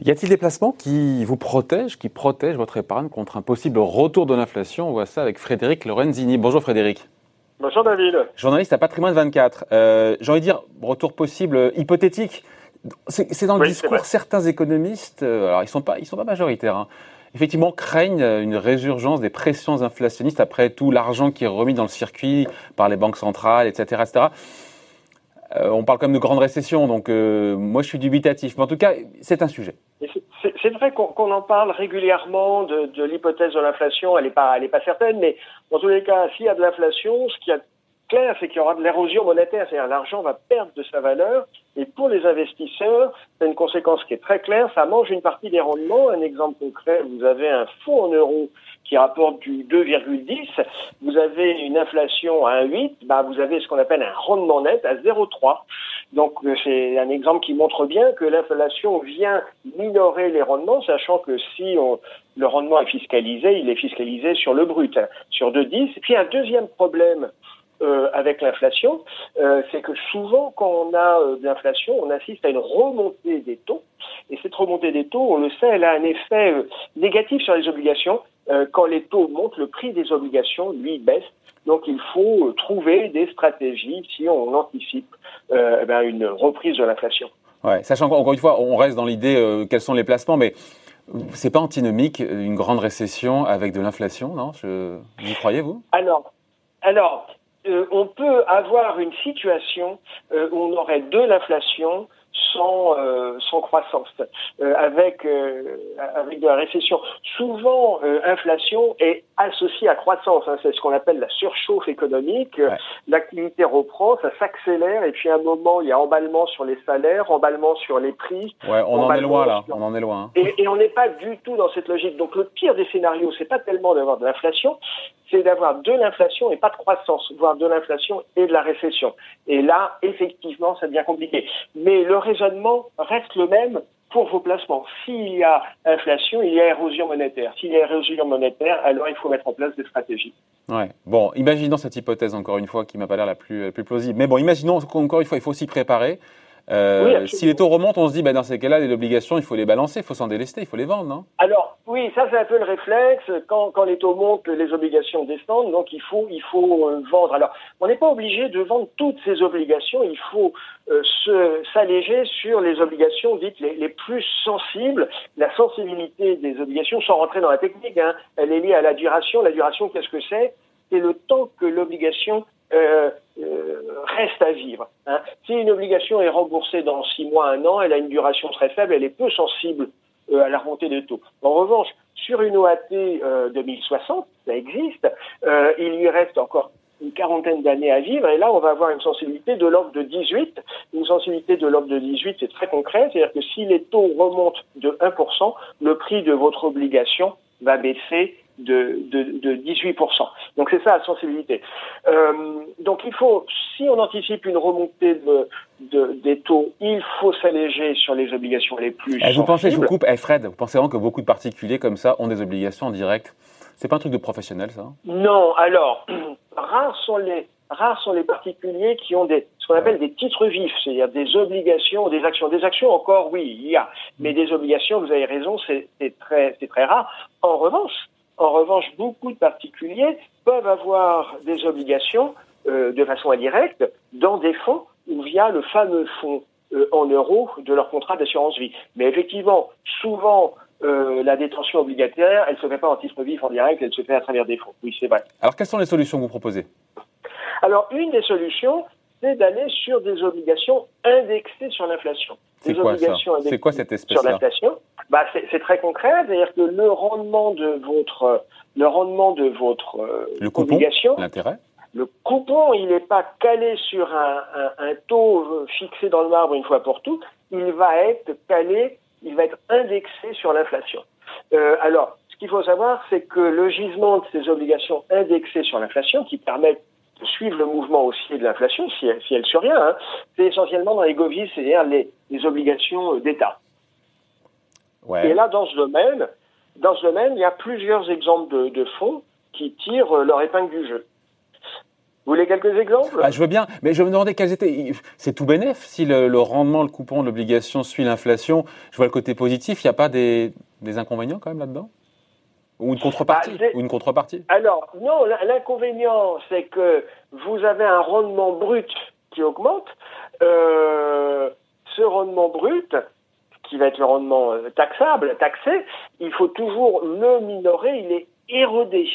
Y a-t-il des placements qui vous protègent, qui protègent votre épargne contre un possible retour de l'inflation? On voit ça avec Frédéric Lorenzini. Bonjour Frédéric. Bonjour David. Journaliste à Patrimoine 24. Euh, J'ai envie de dire, retour possible euh, hypothétique. C'est dans le discours certains économistes, euh, alors ils sont pas, ils sont pas majoritaires. Hein, effectivement, craignent une résurgence des pressions inflationnistes après tout l'argent qui est remis dans le circuit par les banques centrales, etc., etc. Euh, on parle quand même de grande récession, donc euh, moi je suis dubitatif. Mais en tout cas, c'est un sujet. C'est vrai qu'on en parle régulièrement de, l'hypothèse de l'inflation. Elle n'est pas, certaine, mais dans tous les cas, s'il y a de l'inflation, ce qui est clair, c'est qu'il y aura de l'érosion monétaire, c'est-à-dire l'argent va perdre de sa valeur. Et pour les investisseurs, c'est une conséquence qui est très claire. Ça mange une partie des rendements. Un exemple concret, vous avez un fonds en euros qui rapporte du 2,10, vous avez une inflation à 1,8, bah vous avez ce qu'on appelle un rendement net à 0,3. Donc euh, c'est un exemple qui montre bien que l'inflation vient minorer les rendements, sachant que si le rendement est fiscalisé, il est fiscalisé sur le brut, hein, sur 2,10. Et puis un deuxième problème euh, avec l'inflation, euh, c'est que souvent, quand on a euh, de l'inflation, on assiste à une remontée des taux. Et cette remontée des taux, on le sait, elle a un effet euh, négatif sur les obligations. Quand les taux montent, le prix des obligations, lui, baisse. Donc, il faut trouver des stratégies si on anticipe eh ben, une reprise de l'inflation. Ouais, sachant qu'encore une fois, on reste dans l'idée quels sont les placements, mais c'est pas antinomique une grande récession avec de l'inflation, non? Je... Vous croyez vous? Alors, alors, on peut avoir une situation euh, où on aurait de l'inflation sans, euh, sans croissance, euh, avec, euh, avec de la récession. Souvent, inflation est associée à croissance. Hein, c'est ce qu'on appelle la surchauffe économique. L'activité reprend, ça s'accélère, et puis à un moment, il y a emballement sur les salaires, emballement sur les prix. Ouais, on en est loin là. On en est loin. Hein. Et, et on n'est pas du tout dans cette logique. Donc le pire des scénarios, c'est pas tellement d'avoir de l'inflation, c'est d'avoir de l'inflation et pas de croissance, voire de l'inflation et de la récession. Et là, effectivement, ça devient compliqué. Mais le raisonnement reste le même pour vos placements. S'il y a inflation, il y a érosion monétaire. S'il y a érosion monétaire, alors il faut mettre en place des stratégies. Ouais. Bon, imaginons cette hypothèse encore une fois qui m'a pas l'air la plus, la plus plausible. Mais bon, imaginons qu'encore une fois, il faut s'y préparer. Euh, si les taux remontent, on se dit, ben, dans ces cas-là, les obligations, il faut les balancer, il faut s'en délester, il faut les vendre, non? Alors, oui, ça c'est un peu le réflexe. Quand, quand les taux montent, les obligations descendent, donc il faut, il faut euh, vendre. Alors, on n'est pas obligé de vendre toutes ces obligations, il faut euh, s'alléger sur les obligations dites les, les, plus sensibles. La sensibilité des obligations, sans rentrer dans la technique, hein, elle est liée à la duration. La duration, qu'est-ce que c'est? C'est le temps que l'obligation euh, euh, reste à vivre. Hein. Si une obligation est remboursée dans six mois, un an, elle a une duration très faible, elle est peu sensible euh, à la remontée des taux. En revanche, sur une OAT 2060, ça existe, il lui reste encore une quarantaine d'années à vivre, et là, on va avoir une sensibilité de l'ordre de 18. Une sensibilité de l'ordre de 18, c'est très concret, c'est-à-dire que si les taux remontent de 1%, le prix de votre obligation va baisser de, de, de 18%. Donc c'est ça la sensibilité. Euh, donc il faut, si on anticipe une remontée de, de des taux, il faut s'alléger sur les obligations les plus. Eh, vous pensez, je vous coupe, eh, Fred, vous pensez vraiment que beaucoup de particuliers comme ça ont des obligations en direct? C'est pas un truc de professionnel, ça Non. Alors, rares sont les rares sont les particuliers qui ont des, ce qu'on appelle des titres vifs, c'est-à-dire des obligations, des actions. Des actions, encore, oui, il y a. Mais des obligations, vous avez raison, c'est très, c'est très rare. En revanche, en revanche, beaucoup de particuliers peuvent avoir des obligations euh, de façon indirecte dans des fonds ou via le fameux fonds euh, en euros de leur contrat d'assurance vie. Mais effectivement, souvent, euh, la détention obligataire, elle ne se fait pas en titre vif en direct, elle se fait à travers des fonds. Oui, c'est vrai. Alors, quelles sont les solutions que vous proposez? Alors, une des solutions, c'est d'aller sur des obligations indexées sur l'inflation. C'est quoi ça? C'est quoi cette espèce Sur l'inflation bah, c'est très concret, c'est-à-dire que le rendement de votre, le rendement de votre euh, le coupon, obligation, l'intérêt, le coupon, il n'est pas calé sur un, un, un, taux euh, fixé dans le marbre une fois pour toutes, il va être calé, il va être indexé sur l'inflation. Euh, alors, ce qu'il faut savoir, c'est que le gisement de ces obligations indexées sur l'inflation, qui permettent de suivre le mouvement aussi de l'inflation, si, si, elle survient, hein, c'est essentiellement dans les govies, c'est-à-dire les, les obligations d'État. Ouais. Et là, dans ce domaine, dans ce domaine, il y a plusieurs exemples de, de fonds qui tirent leur épingle du jeu. Vous voulez quelques exemples? Ah, Je veux bien, mais je me demandais quels étaient. C'est tout bénef si le, rendement, le coupon de l'obligation suit l'inflation. Je vois le côté positif. Il n'y a pas des, inconvénients quand même là-dedans? Ou une contrepartie, bah, ou une contrepartie? Alors, non, l'inconvénient, c'est que vous avez un rendement brut qui augmente. Euh, ce rendement brut, qui va être le rendement euh, taxable, taxé, il faut toujours le minorer, il est érodé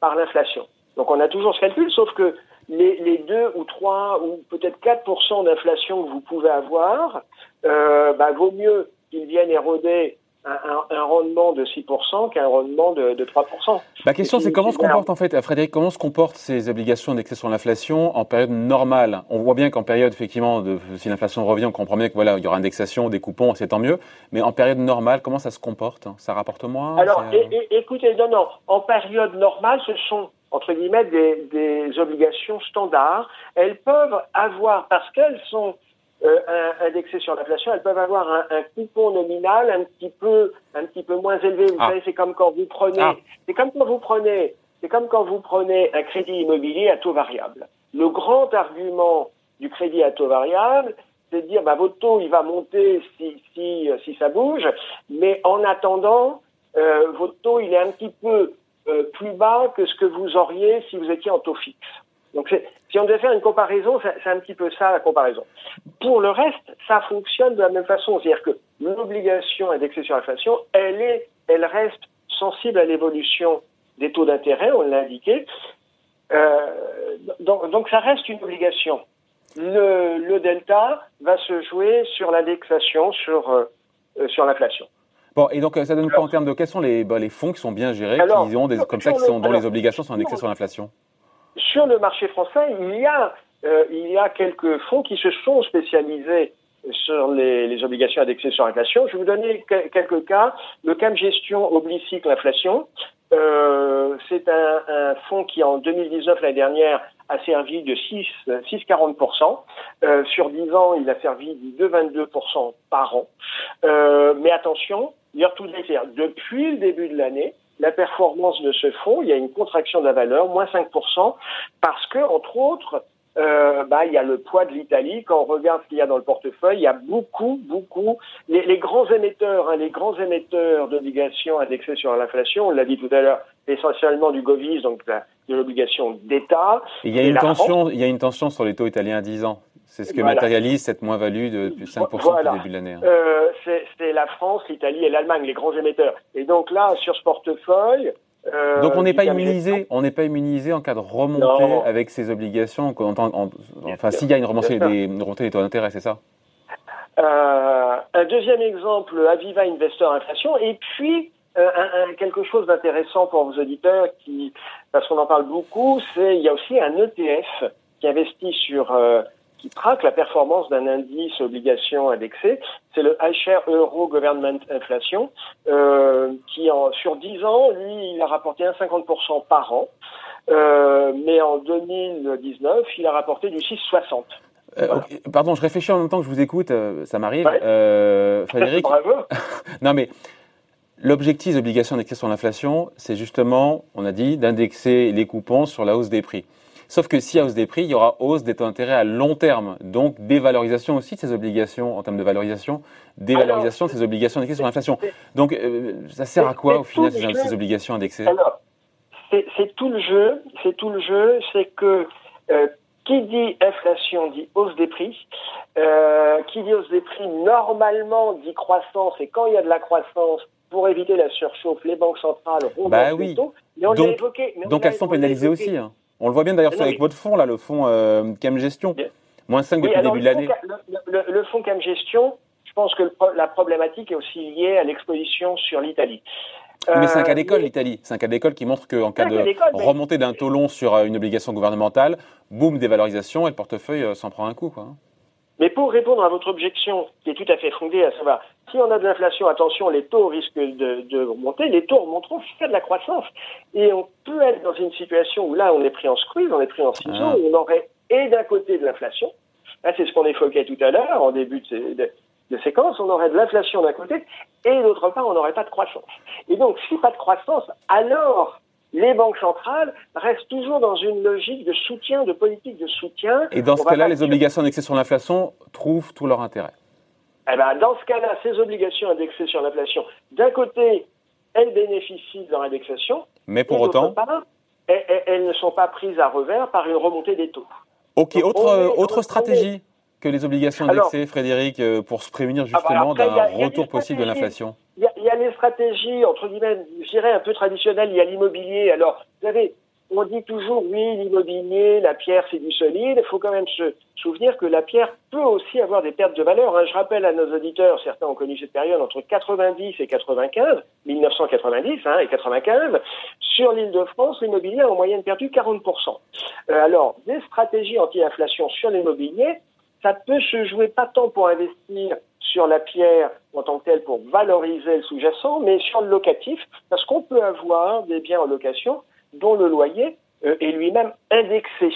par l'inflation. Donc on a toujours ce calcul, sauf que les, les 2 ou 3 ou peut-être 4% d'inflation que vous pouvez avoir, euh, bah, vaut mieux qu'ils viennent éroder un, rendement de 6% qu'un rendement de, de 3%. La question, c'est comment se comporte en fait, Frédéric, comment se comportent ces obligations indexées sur l'inflation en période normale? On voit bien qu'en période, effectivement, de, si l'inflation revient, on comprend bien que voilà, il y aura indexation, des coupons, c'est tant mieux. Mais en période normale, comment ça se comporte? Ça rapporte moins? Alors, écoutez, non, non. En période normale, ce sont entre guillemets des, des obligations standards. Elles peuvent avoir, parce qu'elles sont euh, indexées sur l'inflation, elles peuvent avoir un, un, coupon nominal un petit peu, un petit peu moins élevé. Vous ah. savez, c'est comme quand vous prenez, ah. c'est comme quand vous prenez, c'est comme quand vous prenez un crédit immobilier à taux variable. Le grand argument du crédit à taux variable, c'est de dire, bah, votre taux, il va monter si, si, si ça bouge, mais en attendant, euh, votre taux, il est un petit peu euh, plus bas que ce que vous auriez si vous étiez en taux fixe. Donc, si on devait faire une comparaison, c'est un petit peu ça la comparaison. Pour le reste, ça fonctionne de la même façon. C'est-à-dire que l'obligation indexée sur l'inflation, elle, est, elle reste sensible à l'évolution des taux d'intérêt, on l'a indiqué. Euh, donc, donc, ça reste une obligation. Le, le, delta va se jouer sur l'indexation, sur, euh, euh sur l'inflation. Bon, et donc ça donne quoi en termes de quels sont les, bah, les fonds qui sont bien gérés, qui ont des, comme ça, qui sont, dont les obligations sont indexées sur l'inflation? Sur le marché français, il y a, euh, il y a quelques fonds qui se sont spécialisés sur les, obligations indexées sur l'inflation. Je vais vous donner quelques cas. Le CAM Gestion Oblicycle Inflation, euh, c'est un, fonds qui, en 2019, l'année dernière, a servi de 6,40%. Euh, sur 10 ans, il a servi de 2,22% par an. Mais attention, depuis le début de l'année, la performance de ce fonds, il y a une contraction de la valeur, moins 5%, parce que, entre autres, euh, bah, il y a le poids de l'Italie. Quand on regarde ce qu'il y a dans le portefeuille, il y a beaucoup, beaucoup. Les, les grands émetteurs, hein, les grands émetteurs d'obligations indexées sur l'inflation, on l'a dit tout à l'heure, essentiellement du Govis, donc de l'obligation d'État. Il y a une tension, il y a une tension sur les taux italiens à 10 ans. C'est ce que matérialise cette moins-value de plus 5% voilà. depuis début de l'année. Hein. Euh, c'est la France, l'Italie et l'Allemagne, les grands émetteurs. Et donc là, sur ce portefeuille, donc on n'est pas immunisé, on n'est pas immunisé en cas de remontée avec ces obligations. enfin, s'il y a une remontée des, des taux d'intérêt, c'est ça? Euh, Un deuxième exemple, Aviva Investor Inflation, et puis euh, un, quelque chose d'intéressant pour vos auditeurs, qui, parce qu'on en parle beaucoup, c'est il y a aussi un ETF qui investit sur euh, qui traque la performance d'un indice obligation indexé. C'est le iShare Euro Government Inflation, euh, qui en, sur 10 ans, lui, il a rapporté 1,50% par an. Euh, mais en 2019, il a rapporté du 6,60. Euh, pardon, je réfléchis en même temps que je vous écoute, ça m'arrive. Euh, Frédéric. Bravo. non mais l'objectif des obligations indexées sur l'inflation, c'est justement, on a dit, d'indexer les coupons sur la hausse des prix. Sauf que s'il y a hausse des prix, il y aura hausse des taux d'intérêt à long terme. Donc, dévalorisation aussi de ces obligations en termes de valorisation, dévalorisation de ces obligations indexées sur l'inflation. Donc, euh, ça sert à quoi au final ces, obligations indexées Alors, c'est tout le jeu. C'est tout le jeu. C'est que euh, qui dit inflation dit hausse des prix. Euh, qui dit hausse des prix normalement dit croissance. Et quand il y a de la croissance, pour éviter la surchauffe, les banques centrales bah oui. taux. donc, donc elles sont pénalisées aussi. Hein. On le voit bien d'ailleurs avec votre fonds, là, le fonds euh, CAM Gestion. Moins 5 depuis le début de l'année. Le, fonds CAM Gestion, je pense que la problématique est aussi liée à l'exposition sur l'Italie. mais c'est un cas euh, d'école, l'Italie. C'est un cas d'école qui montre qu'en cas de remontée d'un taux long sur euh, une obligation gouvernementale, boum, dévalorisation et le portefeuille s'en prend un coup. Quoi. Mais pour répondre à votre objection, qui est tout à fait fondée, à savoir, si on a de l'inflation, attention, les taux risquent de, de remonter, les taux remonteront c'est de la croissance. Et on peut être dans une situation où là, on est pris en squeeze, on est pris en ciseaux, ah. où on aurait, et d'un côté, de l'inflation, là, c'est ce qu'on évoquait tout à l'heure, en début de, de, séquence, on aurait de l'inflation d'un côté, et d'autre part, on n'aurait pas de croissance. Et donc, si pas de croissance, alors les banques centrales restent toujours dans une logique de soutien, de politique de soutien. Et dans ce cas-là, les obligations indexées sur l'inflation trouvent tout leur intérêt. Eh ben, dans ce cas-là, ces obligations indexées sur l'inflation, d'un côté, elles bénéficient de leur indexation. Mais pour autant. elles, ne sont pas prises à revers par une remontée des taux. Ok, autre, autre stratégie que les obligations indexées, Frédéric, euh, pour se prémunir ah bah, justement d'un retour possible de l'inflation Il les stratégies, entre guillemets, je dirais un peu traditionnelles, il y a l'immobilier. Alors, vous savez, on dit toujours, oui, l'immobilier, la pierre, c'est du solide. Il faut quand même se souvenir que la pierre peut aussi avoir des pertes de valeur. Hein. Je rappelle à nos auditeurs, certains ont connu cette période entre 90 et 95, 1990 hein, et 95. Sur l'île de France, l'immobilier a en moyenne perdu 40%. Euh, alors, des stratégies anti-inflation sur l'immobilier, ça peut se jouer pas tant pour investir sur la pierre en tant que telle pour valoriser le sous-jacent, mais sur le locatif, parce qu'on peut avoir des biens en location dont le loyer euh, est lui-même indexé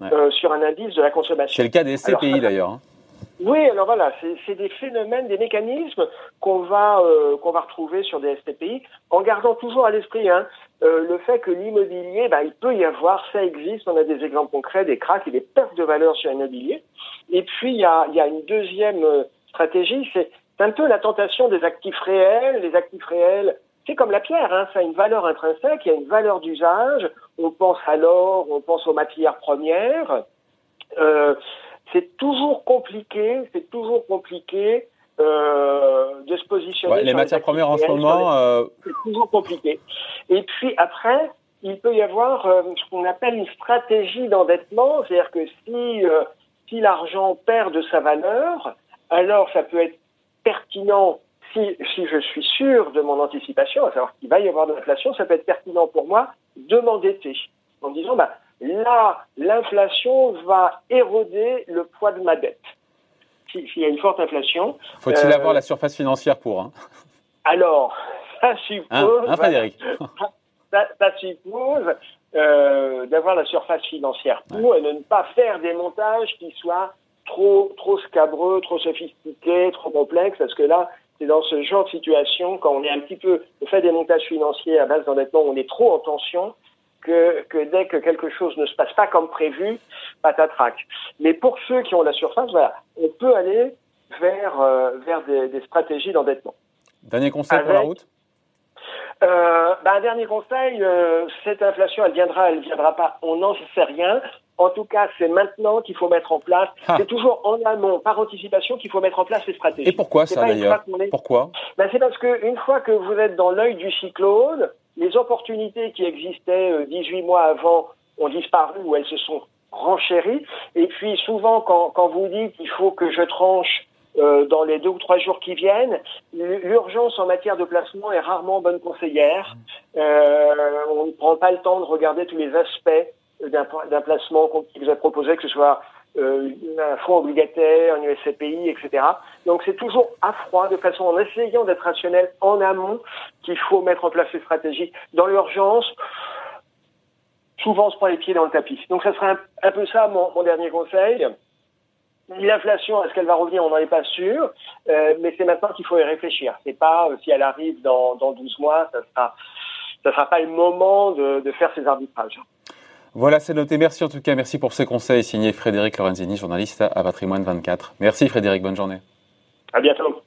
euh, sur un indice de la consommation. C'est le cas des SCPI d'ailleurs. Hein. Oui, alors voilà, c'est des phénomènes, des mécanismes qu'on va euh, qu'on va retrouver sur des STPI, en gardant toujours à l'esprit hein, le fait que l'immobilier, bah, il peut y avoir, ça existe, on a des exemples concrets, des cracks et des pertes de valeur sur l'immobilier. Et puis il y a, il y a une deuxième stratégie, c'est un peu la tentation des actifs réels. Les actifs réels, c'est comme la pierre, hein, ça a une valeur intrinsèque, il y a une valeur d'usage. On pense à l'or, on pense aux matières premières. Euh, c'est toujours compliqué, c'est toujours compliqué euh, de se positionner. les matières premières en ce moment, euh, c'est toujours compliqué. Et puis après, il peut y avoir euh, ce qu'on appelle une stratégie d'endettement, c'est-à-dire que si euh, si l'argent perd de sa valeur, alors ça peut être pertinent si, je suis sûr de mon anticipation, à savoir qu'il va y avoir de l'inflation, ça peut être pertinent pour moi de m'endetter en disant, bah, là, l'inflation va éroder le poids de ma dette. S'il y a une forte inflation. Faut-il avoir euh, la surface financière pour hein? Alors, ça suppose. Hein, hein Frédéric? ça, suppose euh, d'avoir la surface financière pour et de ne pas faire des montages qui soient trop trop scabreux, trop sophistiqués, trop complexes, parce que là, c'est dans ce genre de situation, quand on est un petit peu, on fait des montages financiers à base d'endettement, on est trop en tension, que, que, dès que quelque chose ne se passe pas comme prévu, patatrac. Mais pour ceux qui ont la surface, voilà, on peut aller vers, euh, vers des, des stratégies d'endettement. Dernier conseil pour la route? euh, ben, un dernier conseil, euh, cette inflation, elle viendra, elle viendra pas, on n'en sait rien. En tout cas, c'est maintenant qu'il faut mettre en place. Ah. C'est toujours en amont, par anticipation, qu'il faut mettre en place ces stratégies. Et pourquoi ça d'ailleurs Pourquoi ben, C'est parce qu'une fois que vous êtes dans l'œil du cyclone, les opportunités qui existaient 18 euh, mois avant ont disparu ou elles se sont renchéries. Et puis souvent, quand, quand vous dites qu'il faut que je tranche euh, dans les deux ou trois jours qui viennent. L'urgence en matière de placement est rarement bonne conseillère. Euh, on ne prend pas le temps de regarder tous les aspects d'un placement qui vous a proposé, que ce soit euh, un fonds obligataire, un USCPI, etc. Donc c'est toujours à froid, de façon en essayant d'être rationnel en amont, qu'il faut mettre en place ces stratégies. Dans l'urgence, souvent on se prend les pieds dans le tapis. Donc ça serait un, peu ça mon, mon dernier conseil. L'inflation, est-ce qu'elle va revenir? On n'en est pas sûr, euh, mais c'est maintenant qu'il faut y réfléchir. C'est pas euh, si elle arrive dans, dans 12 mois, ça sera, ça sera pas le moment de, de faire ces arbitrages. Voilà, c'est noté. Merci en tout cas. Merci pour ces conseils. Signé Frédéric Lorenzini, journaliste à Patrimoine 24. Merci Frédéric. Bonne journée. À bientôt.